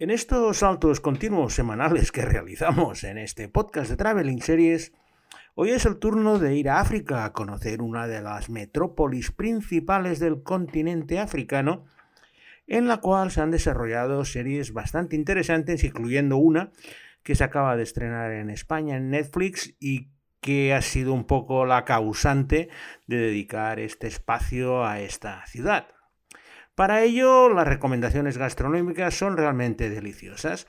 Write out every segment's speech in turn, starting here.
En estos saltos continuos semanales que realizamos en este podcast de Traveling Series, hoy es el turno de ir a África a conocer una de las metrópolis principales del continente africano, en la cual se han desarrollado series bastante interesantes, incluyendo una que se acaba de estrenar en España en Netflix y que ha sido un poco la causante de dedicar este espacio a esta ciudad. Para ello, las recomendaciones gastronómicas son realmente deliciosas.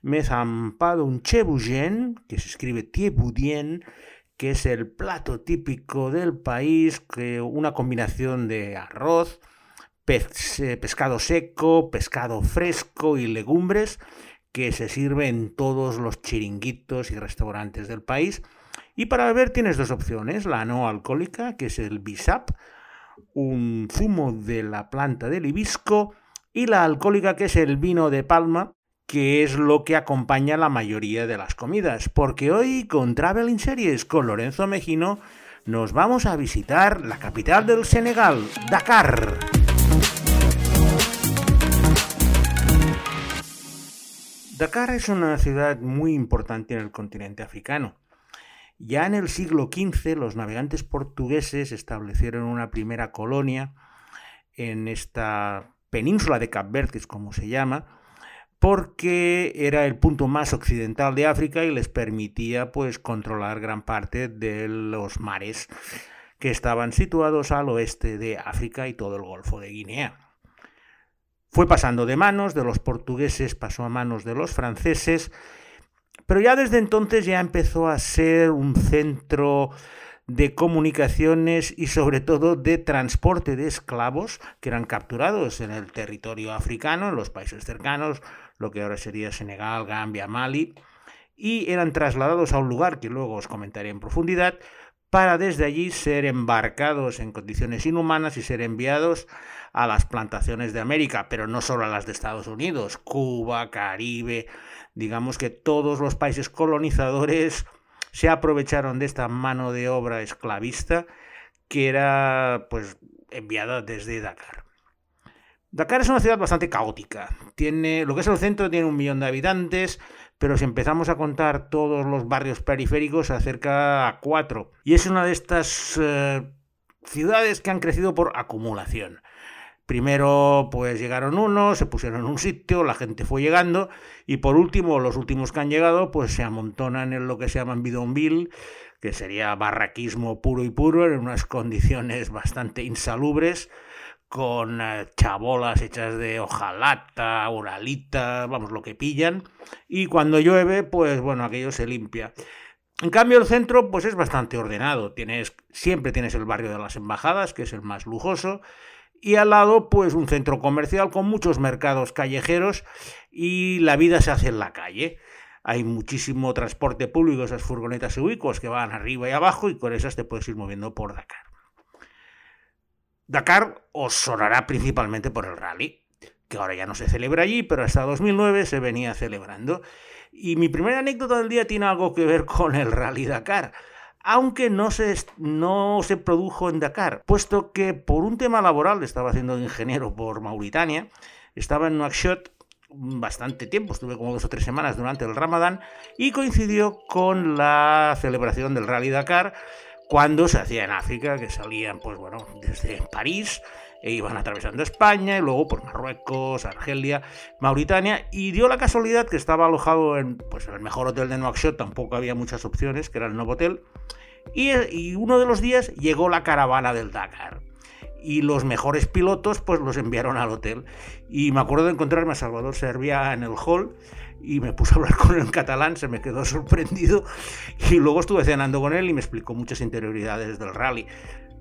Me he zampado un chebougen, que se escribe tieboudien, que es el plato típico del país, que una combinación de arroz, eh, pescado seco, pescado fresco y legumbres, que se sirve en todos los chiringuitos y restaurantes del país. Y para beber tienes dos opciones, la no alcohólica, que es el bisap, un zumo de la planta del hibisco y la alcohólica que es el vino de palma, que es lo que acompaña la mayoría de las comidas. Porque hoy con Traveling Series con Lorenzo Mejino nos vamos a visitar la capital del Senegal, Dakar. Dakar es una ciudad muy importante en el continente africano. Ya en el siglo XV los navegantes portugueses establecieron una primera colonia en esta península de Cap Verde, como se llama, porque era el punto más occidental de África y les permitía pues controlar gran parte de los mares que estaban situados al oeste de África y todo el Golfo de Guinea. Fue pasando de manos de los portugueses, pasó a manos de los franceses pero ya desde entonces ya empezó a ser un centro de comunicaciones y sobre todo de transporte de esclavos que eran capturados en el territorio africano, en los países cercanos, lo que ahora sería Senegal, Gambia, Mali, y eran trasladados a un lugar que luego os comentaré en profundidad, para desde allí ser embarcados en condiciones inhumanas y ser enviados a las plantaciones de América, pero no solo a las de Estados Unidos, Cuba, Caribe, digamos que todos los países colonizadores se aprovecharon de esta mano de obra esclavista que era pues enviada desde Dakar. Dakar es una ciudad bastante caótica. Tiene, lo que es el centro tiene un millón de habitantes, pero si empezamos a contar todos los barrios periféricos, se acerca a cuatro. Y es una de estas eh, ciudades que han crecido por acumulación. Primero, pues llegaron unos, se pusieron en un sitio, la gente fue llegando, y por último, los últimos que han llegado, pues se amontonan en lo que se llaman bidonville, que sería barraquismo puro y puro, en unas condiciones bastante insalubres, con eh, chabolas hechas de hojalata, oralita, vamos, lo que pillan, y cuando llueve, pues bueno, aquello se limpia. En cambio, el centro, pues es bastante ordenado. Tienes, siempre tienes el barrio de las embajadas, que es el más lujoso, y al lado pues un centro comercial con muchos mercados callejeros y la vida se hace en la calle. Hay muchísimo transporte público, esas furgonetas ubicos que van arriba y abajo y con esas te puedes ir moviendo por Dakar. Dakar os sonará principalmente por el rally, que ahora ya no se celebra allí, pero hasta 2009 se venía celebrando. Y mi primera anécdota del día tiene algo que ver con el rally Dakar aunque no se, no se produjo en Dakar, puesto que por un tema laboral estaba haciendo ingeniero por Mauritania, estaba en Nouakchott bastante tiempo, estuve como dos o tres semanas durante el Ramadán y coincidió con la celebración del Rally Dakar cuando se hacía en África, que salían pues bueno, desde París e iban atravesando España y luego por Marruecos, Argelia, Mauritania y dio la casualidad que estaba alojado en, pues, el mejor hotel de Nouakchott, tampoco había muchas opciones, que era el Novotel, y, y uno de los días llegó la caravana del Dakar y los mejores pilotos pues los enviaron al hotel. Y me acuerdo de encontrarme a Salvador Servia en el hall y me puse a hablar con él en catalán, se me quedó sorprendido y luego estuve cenando con él y me explicó muchas interioridades del rally.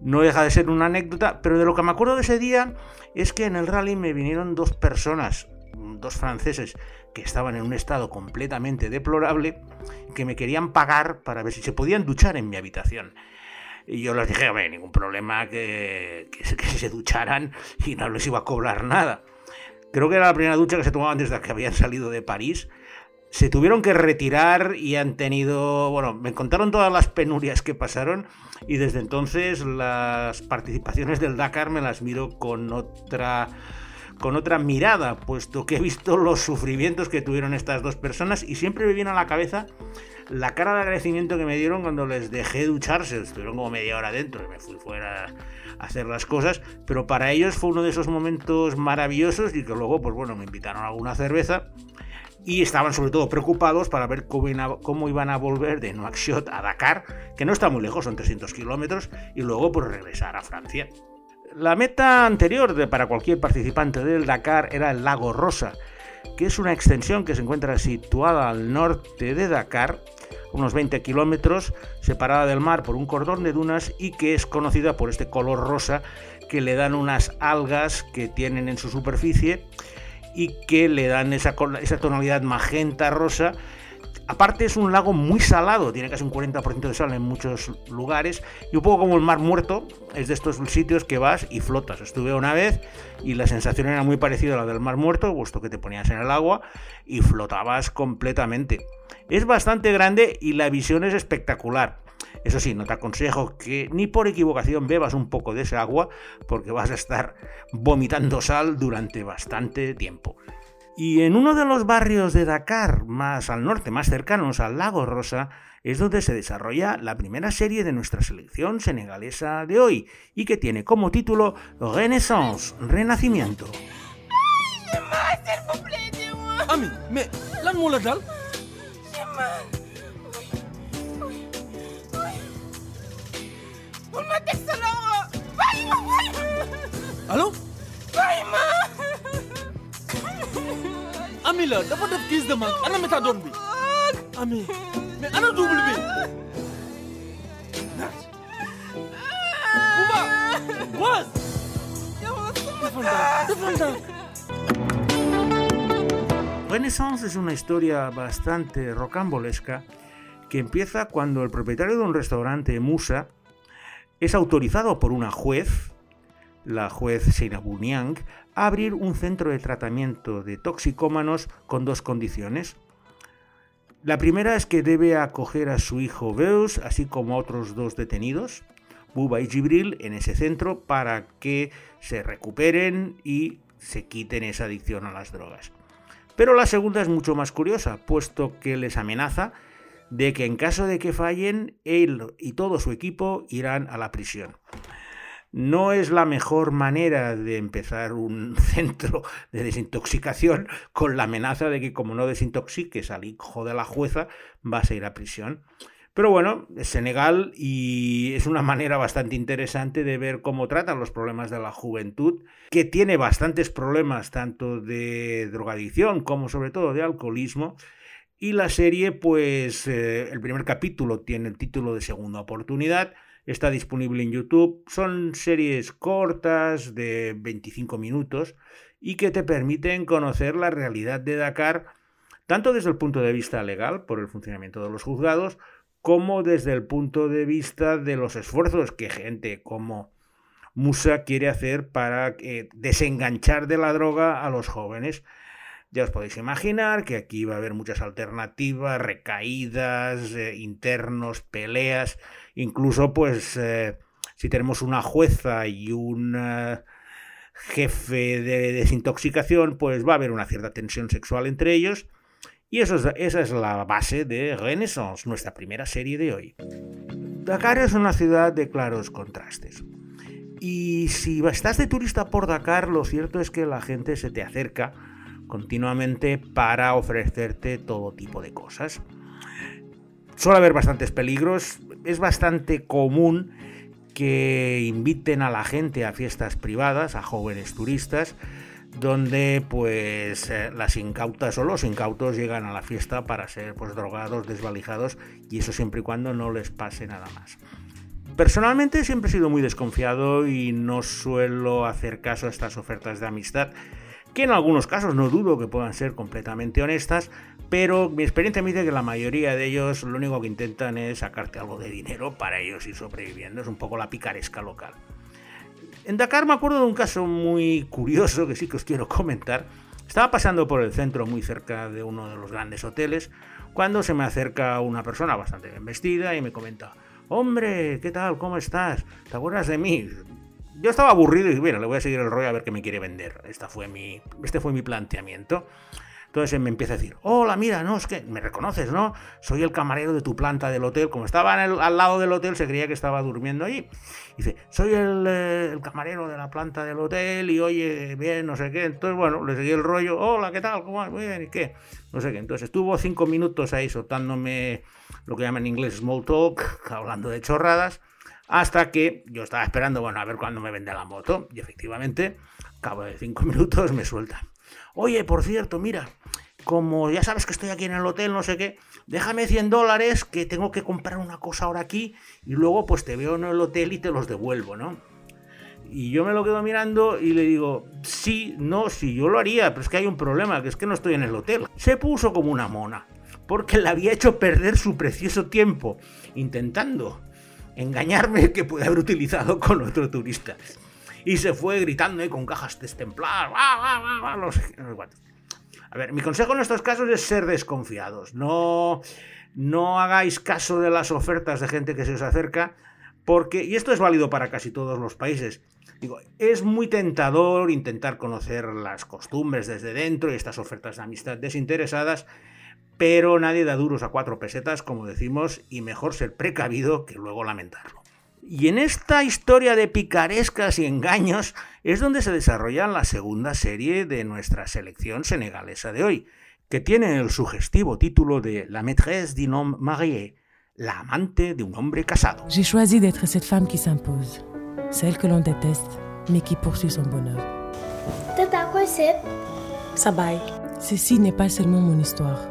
No deja de ser una anécdota, pero de lo que me acuerdo de ese día es que en el rally me vinieron dos personas, dos franceses, que estaban en un estado completamente deplorable, que me querían pagar para ver si se podían duchar en mi habitación. Y yo les dije, hombre, ningún problema que, que, que se ducharan y no les iba a cobrar nada. Creo que era la primera ducha que se tomaban desde que habían salido de París. Se tuvieron que retirar y han tenido, bueno, me contaron todas las penurias que pasaron y desde entonces las participaciones del Dakar me las miro con otra con otra mirada, puesto que he visto los sufrimientos que tuvieron estas dos personas y siempre me viene a la cabeza la cara de agradecimiento que me dieron cuando les dejé ducharse. Estuvieron como media hora dentro me fui fuera a hacer las cosas, pero para ellos fue uno de esos momentos maravillosos y que luego, pues bueno, me invitaron a alguna cerveza y estaban sobre todo preocupados para ver cómo, iban a volver de Nouakchott a Dakar, que no está muy lejos, son 300 kilómetros, y luego pues regresar a Francia. La meta anterior de, para cualquier participante del Dakar era el lago Rosa, que es una extensión que se encuentra situada al norte de Dakar, unos 20 kilómetros, separada del mar por un cordón de dunas y que es conocida por este color rosa que le dan unas algas que tienen en su superficie y que le dan esa, esa tonalidad magenta rosa. Aparte es un lago muy salado, tiene casi un 40% de sal en muchos lugares y un poco como el mar muerto, es de estos sitios que vas y flotas. Estuve una vez y la sensación era muy parecida a la del mar muerto, puesto que te ponías en el agua y flotabas completamente. Es bastante grande y la visión es espectacular. Eso sí, no te aconsejo que ni por equivocación bebas un poco de ese agua porque vas a estar vomitando sal durante bastante tiempo. Y en uno de los barrios de Dakar, más al norte, más cercanos al lago Rosa, es donde se desarrolla la primera serie de nuestra selección senegalesa de hoy y que tiene como título Renaissance, Renacimiento. Ami, Renaissance es una historia bastante rocambolesca que empieza cuando el propietario de un restaurante, Musa, es autorizado por una juez la juez Seinabul Niang a abrir un centro de tratamiento de toxicómanos con dos condiciones. La primera es que debe acoger a su hijo Beus, así como a otros dos detenidos, Buba y Gibril, en ese centro para que se recuperen y se quiten esa adicción a las drogas. Pero la segunda es mucho más curiosa, puesto que les amenaza de que en caso de que fallen, él y todo su equipo irán a la prisión. No es la mejor manera de empezar un centro de desintoxicación con la amenaza de que como no desintoxiques al hijo de la jueza vas a ir a prisión. Pero bueno, es Senegal y es una manera bastante interesante de ver cómo tratan los problemas de la juventud, que tiene bastantes problemas tanto de drogadicción como sobre todo de alcoholismo. Y la serie, pues eh, el primer capítulo tiene el título de Segunda Oportunidad Está disponible en YouTube. Son series cortas de 25 minutos y que te permiten conocer la realidad de Dakar tanto desde el punto de vista legal, por el funcionamiento de los juzgados, como desde el punto de vista de los esfuerzos que gente como Musa quiere hacer para eh, desenganchar de la droga a los jóvenes. Ya os podéis imaginar que aquí va a haber muchas alternativas, recaídas, eh, internos, peleas, incluso pues eh, si tenemos una jueza y un eh, jefe de desintoxicación, pues va a haber una cierta tensión sexual entre ellos. Y esa es la base de Renaissance, nuestra primera serie de hoy. Dakar es una ciudad de claros contrastes. Y si estás de turista por Dakar, lo cierto es que la gente se te acerca continuamente para ofrecerte todo tipo de cosas. Suele haber bastantes peligros, es bastante común que inviten a la gente a fiestas privadas, a jóvenes turistas, donde pues eh, las incautas o los incautos llegan a la fiesta para ser pues drogados, desvalijados y eso siempre y cuando no les pase nada más. Personalmente siempre he sido muy desconfiado y no suelo hacer caso a estas ofertas de amistad que en algunos casos no dudo que puedan ser completamente honestas, pero mi experiencia me dice que la mayoría de ellos lo único que intentan es sacarte algo de dinero para ellos ir sobreviviendo, es un poco la picaresca local. En Dakar me acuerdo de un caso muy curioso que sí que os quiero comentar. Estaba pasando por el centro muy cerca de uno de los grandes hoteles cuando se me acerca una persona bastante bien vestida y me comenta, hombre, ¿qué tal? ¿Cómo estás? ¿Te acuerdas de mí? Yo estaba aburrido y bueno, le voy a seguir el rollo a ver qué me quiere vender. Esta fue mi, este fue mi planteamiento. Entonces me empieza a decir, hola, mira, no, es que me reconoces, ¿no? Soy el camarero de tu planta del hotel. Como estaba al lado del hotel, se creía que estaba durmiendo allí. Dice, soy eh, el, camarero de la planta del hotel y oye, bien, no sé qué. Entonces, bueno, le seguí el rollo, hola, ¿qué tal? ¿Cómo Muy bien, ¿y qué? No sé qué. Entonces estuvo cinco minutos ahí soltándome lo que llaman en inglés small talk, hablando de chorradas, hasta que yo estaba esperando, bueno, a ver cuándo me vende la moto. Y efectivamente, cabo de cinco minutos me suelta. Oye, por cierto, mira, como ya sabes que estoy aquí en el hotel, no sé qué, déjame 100 dólares que tengo que comprar una cosa ahora aquí y luego pues te veo en el hotel y te los devuelvo, ¿no? Y yo me lo quedo mirando y le digo, sí, no, sí, yo lo haría, pero es que hay un problema, que es que no estoy en el hotel. Se puso como una mona, porque le había hecho perder su precioso tiempo intentando engañarme que puede haber utilizado con otro turista. Y se fue gritando y con cajas destempladas, a ver, mi consejo en estos casos es ser desconfiados. No, no hagáis caso de las ofertas de gente que se os acerca, porque, y esto es válido para casi todos los países, digo, es muy tentador intentar conocer las costumbres desde dentro y estas ofertas de amistad desinteresadas, pero nadie da duros a cuatro pesetas, como decimos, y mejor ser precavido que luego lamentarlo. Y en esta historia de picarescas y engaños es donde se desarrolla la segunda serie de nuestra selección senegalesa de hoy, que tiene el sugestivo título de La maîtresse d'un homme marié, la amante de un hombre casado. J'ai choisi d'être cette femme qui s'impose, celle que l'on déteste, mais qui poursuit son bonheur. Tata, quoi c'est Sabay. Ceci n'est pas seulement mon histoire,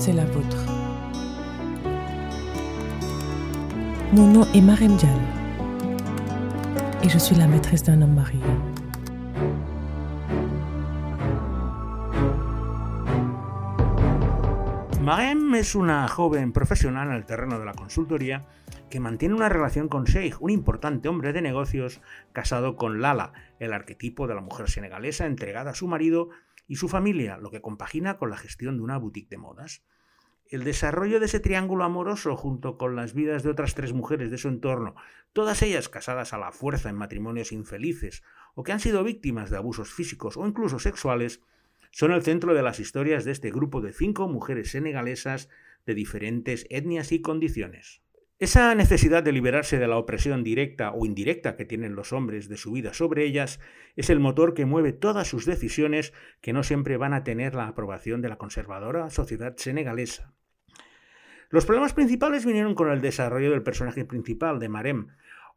c'est la vôtre. Mon nom est Marem Diallo et je suis la maîtresse d'un homme marié. Marem es una joven profesional en el terreno de la consultoría que mantiene una relación con Sheikh, un importante hombre de negocios casado con Lala, el arquetipo de la mujer senegalesa entregada a su marido y su familia, lo que compagina con la gestión de una boutique de modas. El desarrollo de ese triángulo amoroso junto con las vidas de otras tres mujeres de su entorno, todas ellas casadas a la fuerza en matrimonios infelices o que han sido víctimas de abusos físicos o incluso sexuales, son el centro de las historias de este grupo de cinco mujeres senegalesas de diferentes etnias y condiciones. Esa necesidad de liberarse de la opresión directa o indirecta que tienen los hombres de su vida sobre ellas es el motor que mueve todas sus decisiones que no siempre van a tener la aprobación de la conservadora sociedad senegalesa. Los problemas principales vinieron con el desarrollo del personaje principal de Marem,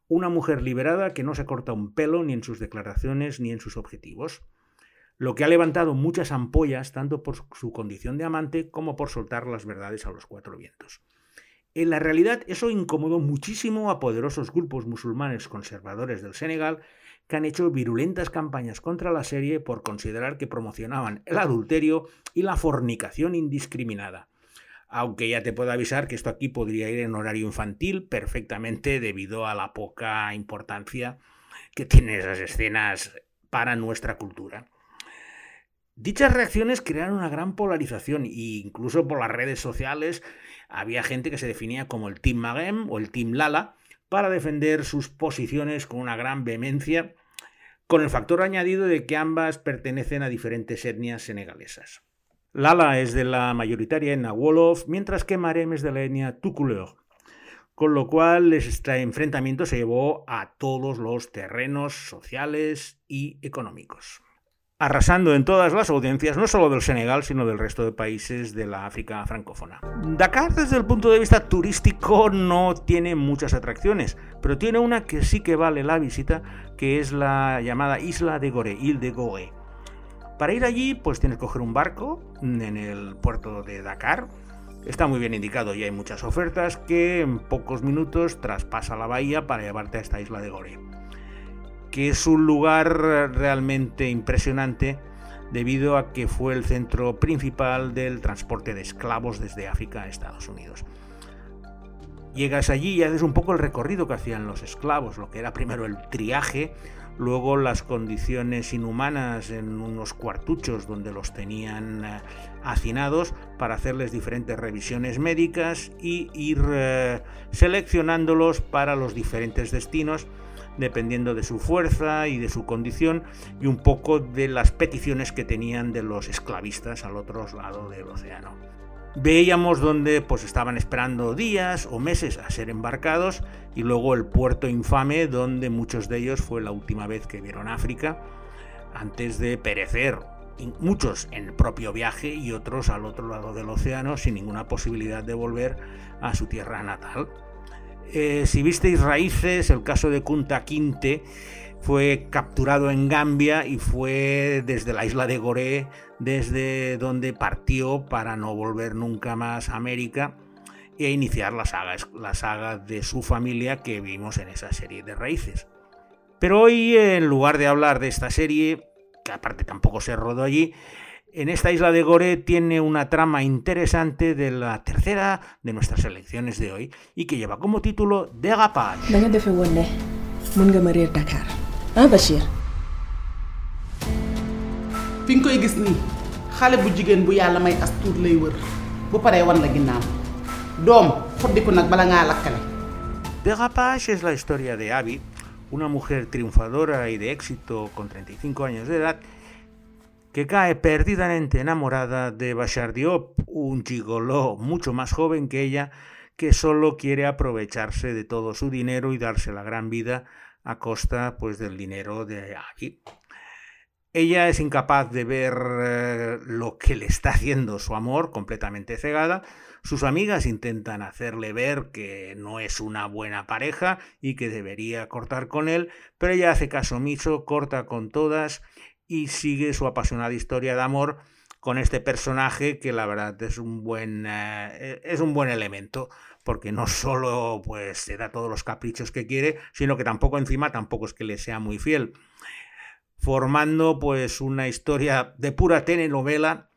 una mujer liberada que no se corta un pelo ni en sus declaraciones ni en sus objetivos, lo que ha levantado muchas ampollas tanto por su condición de amante como por soltar las verdades a los cuatro vientos. En la realidad eso incomodó muchísimo a poderosos grupos musulmanes conservadores del Senegal que han hecho virulentas campañas contra la serie por considerar que promocionaban el adulterio y la fornicación indiscriminada aunque ya te puedo avisar que esto aquí podría ir en horario infantil perfectamente debido a la poca importancia que tienen esas escenas para nuestra cultura. Dichas reacciones crearon una gran polarización e incluso por las redes sociales había gente que se definía como el Team Magem o el Team Lala para defender sus posiciones con una gran vehemencia, con el factor añadido de que ambas pertenecen a diferentes etnias senegalesas. Lala es de la mayoritaria en Wolof, mientras que Marem es de la etnia Tukuleur, con lo cual este enfrentamiento se llevó a todos los terrenos sociales y económicos, arrasando en todas las audiencias, no solo del Senegal, sino del resto de países de la África francófona. Dakar, desde el punto de vista turístico, no tiene muchas atracciones, pero tiene una que sí que vale la visita, que es la llamada Isla de Gore, Ile de Gore para ir allí, pues tienes que coger un barco en el puerto de Dakar. Está muy bien indicado y hay muchas ofertas que en pocos minutos traspasa la bahía para llevarte a esta isla de Gore. Que es un lugar realmente impresionante debido a que fue el centro principal del transporte de esclavos desde África a Estados Unidos. Llegas allí y haces un poco el recorrido que hacían los esclavos, lo que era primero el triaje, luego las condiciones inhumanas en unos cuartuchos donde los tenían eh, hacinados para hacerles diferentes revisiones médicas y ir eh, seleccionándolos para los diferentes destinos dependiendo de su fuerza y de su condición y un poco de las peticiones que tenían de los esclavistas al otro lado del océano. Veíamos donde pues estaban esperando días o meses a ser embarcados y luego el puerto infame donde muchos de ellos fue la última vez que vieron África antes de perecer muchos en el propio viaje y otros al otro lado del océano sin ninguna posibilidad de volver a su tierra natal. Eh, si visteis raíces, el caso de Kunta Kinte fue capturado en Gambia y fue desde la isla de Goré, desde donde partió para no volver nunca más a América e iniciar la saga, la saga de su familia que vimos en esa serie de raíces. Pero hoy, en lugar de hablar de esta serie, que aparte tampoco se rodó allí, en esta isla de Gore tiene una trama interesante de la tercera de nuestras selecciones de hoy y que lleva como título Bachir fi nga koy gis nii xale bu jigéen bu yàlla may as tuut lay wër. Bu paree wan la ginnaaw. Doom xoddiku nag bala ngaa lakkale. Degapage es la historia de Abby, una mujer triunfadora y de éxito con 35 años de edad, que cae perdidamente enamorada de Bashar Diop, un gigoló mucho más joven que ella, que solo quiere aprovecharse de todo su dinero y darse la gran vida a costa pues del dinero de Abby. Ella es incapaz de ver eh, lo que le está haciendo su amor, completamente cegada. Sus amigas intentan hacerle ver que no es una buena pareja y que debería cortar con él, pero ella hace caso omiso, corta con todas y sigue su apasionada historia de amor con este personaje que la verdad es un buen eh, es un buen elemento porque no solo pues se da todos los caprichos que quiere sino que tampoco encima tampoco es que le sea muy fiel formando pues una historia de pura telenovela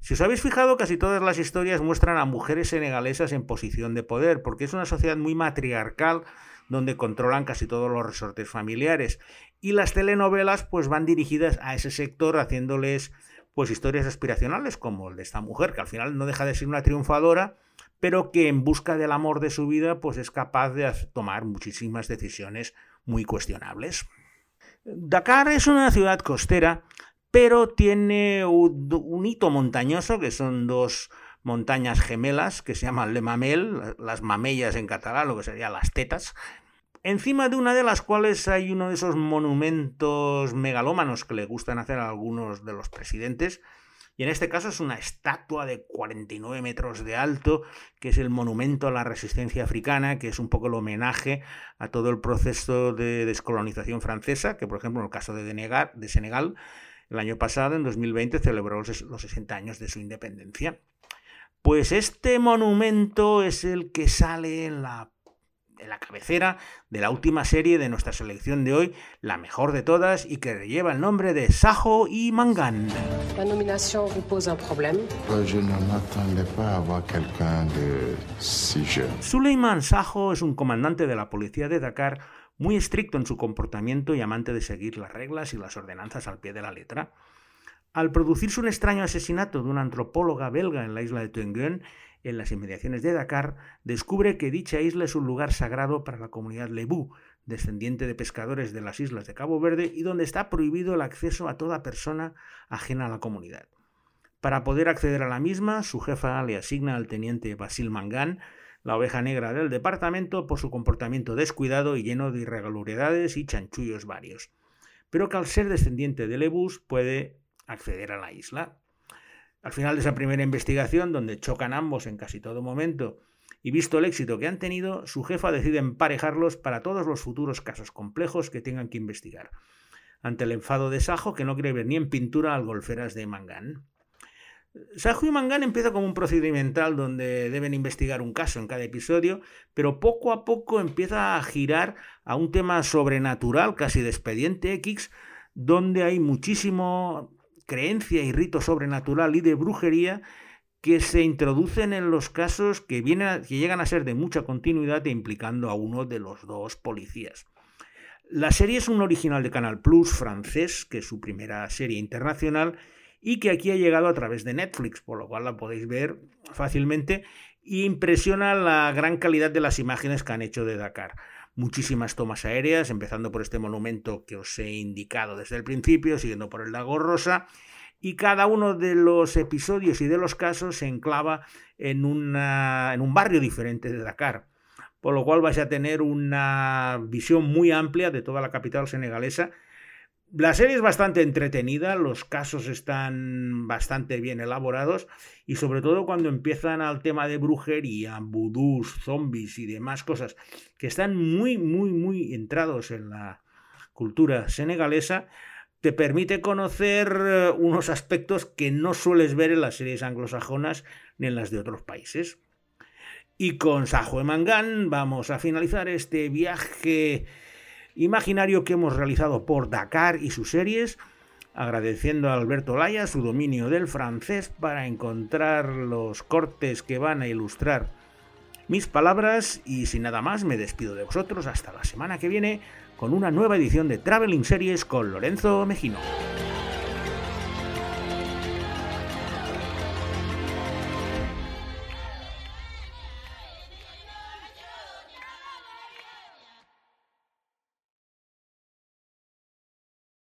si os habéis fijado, casi todas las historias muestran a mujeres senegalesas en posición de poder, porque es una sociedad muy matriarcal donde controlan casi todos los resortes familiares. Y las telenovelas pues van dirigidas a ese sector haciéndoles pues historias aspiracionales como el de esta mujer, que al final no deja de ser una triunfadora, pero que en busca del amor de su vida pues es capaz de tomar muchísimas decisiones muy cuestionables. Dakar es una ciudad costera pero tiene un, hito montañoso, que son dos montañas gemelas, que se llaman Le Mamel, las mamellas en catalán, lo que serían las tetas, encima de una de las cuales hay uno de esos monumentos megalómanos que le gustan hacer a algunos de los presidentes, y en este caso es una estatua de 49 metros de alto, que es el monumento a la resistencia africana, que es un poco el homenaje a todo el proceso de descolonización francesa, que por ejemplo en el caso de, Senegal, el año pasado, en 2020, celebró los 60 años de su independencia. Pues este monumento es el que sale en la, en la cabecera de la última serie de nuestra selección de hoy, la mejor de todas y que lleva el nombre de Sajo y Mangan. La nomination vous pose un problème Je ne m'attendais pas à voir quelqu'un de si jeune. Suleiman Sajo es un comandante de la policía de Dakar muy estricto en su comportamiento y amante de seguir las reglas y las ordenanzas al pie de la letra. Al producirse un extraño asesinato de una antropóloga belga en la isla de Tengun, en las inmediaciones de Dakar, descubre que dicha isla es un lugar sagrado para la comunidad Lebu, descendiente de pescadores de las islas de Cabo Verde y donde está prohibido el acceso a toda persona ajena a la comunidad. Para poder acceder a la misma, su jefa le asigna al teniente Basil Mangan la oveja negra del departamento por su comportamiento descuidado y lleno de irregularidades y chanchullos varios, pero que al ser descendiente de Lebus puede acceder a la isla. Al final de esa primera investigación, donde chocan ambos en casi todo momento, y visto el éxito que han tenido, su jefa decide emparejarlos para todos los futuros casos complejos que tengan que investigar, ante el enfado de Sajo que no quiere ver ni en pintura al golferas de Mangán. Sajo y Mangan empieza como un procedimental donde deben investigar un caso en cada episodio, pero poco a poco empieza a girar a un tema sobrenatural, casi de expediente X, donde hay muchísimo creencia y rito sobrenatural y de brujería que se introducen en los casos que, vienen que llegan a ser de mucha continuidad e implicando a uno de los dos policías. La serie es un original de Canal Plus francés, que es su primera serie internacional, y que aquí ha llegado a través de Netflix, por lo cual la podéis ver fácilmente y impresiona la gran calidad de las imágenes que han hecho de Dakar. Muchísimas tomas aéreas, empezando por este monumento que os he indicado desde el principio, siguiendo por el lago Rosa, y cada uno de los episodios y de los casos se enclava en, una, en un barrio diferente de Dakar, por lo cual vais a tener una visión muy amplia de toda la capital senegalesa. La serie es bastante entretenida, los casos están bastante bien elaborados y sobre todo cuando empiezan al tema de brujería, vudús, zombies y demás cosas que están muy, muy, muy entrados en la cultura senegalesa, te permite conocer eh, unos aspectos que no sueles ver en las series anglosajonas ni en las de otros países. Y con Sajo Mangán vamos a finalizar este viaje imaginario que hemos realizado por Dakar y sus series, agradeciendo a Alberto Laya su dominio del francés para encontrar los cortes que van a ilustrar mis palabras y sin nada más me despido de vosotros hasta la semana que viene con una nueva edición de Traveling Series con Lorenzo Mejino.